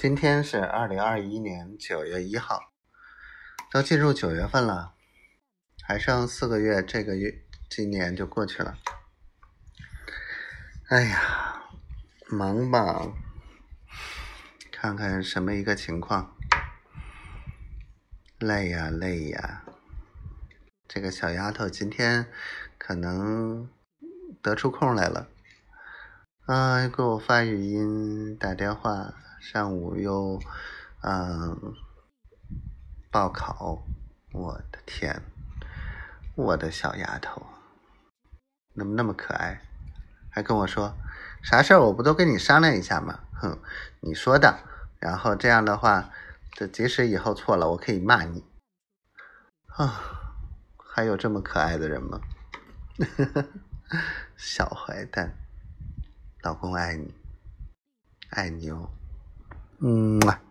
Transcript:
今天是二零二一年九月一号，都进入九月份了，还剩四个月，这个月今年就过去了。哎呀，忙吧，看看什么一个情况，累呀累呀。这个小丫头今天可能得出空来了，啊，给我发语音、打电话。上午又，嗯，报考，我的天，我的小丫头，怎么那么可爱？还跟我说啥事儿？我不都跟你商量一下吗？哼，你说的。然后这样的话，这即使以后错了，我可以骂你。啊，还有这么可爱的人吗？小坏蛋，老公爱你，爱你哦。嗯。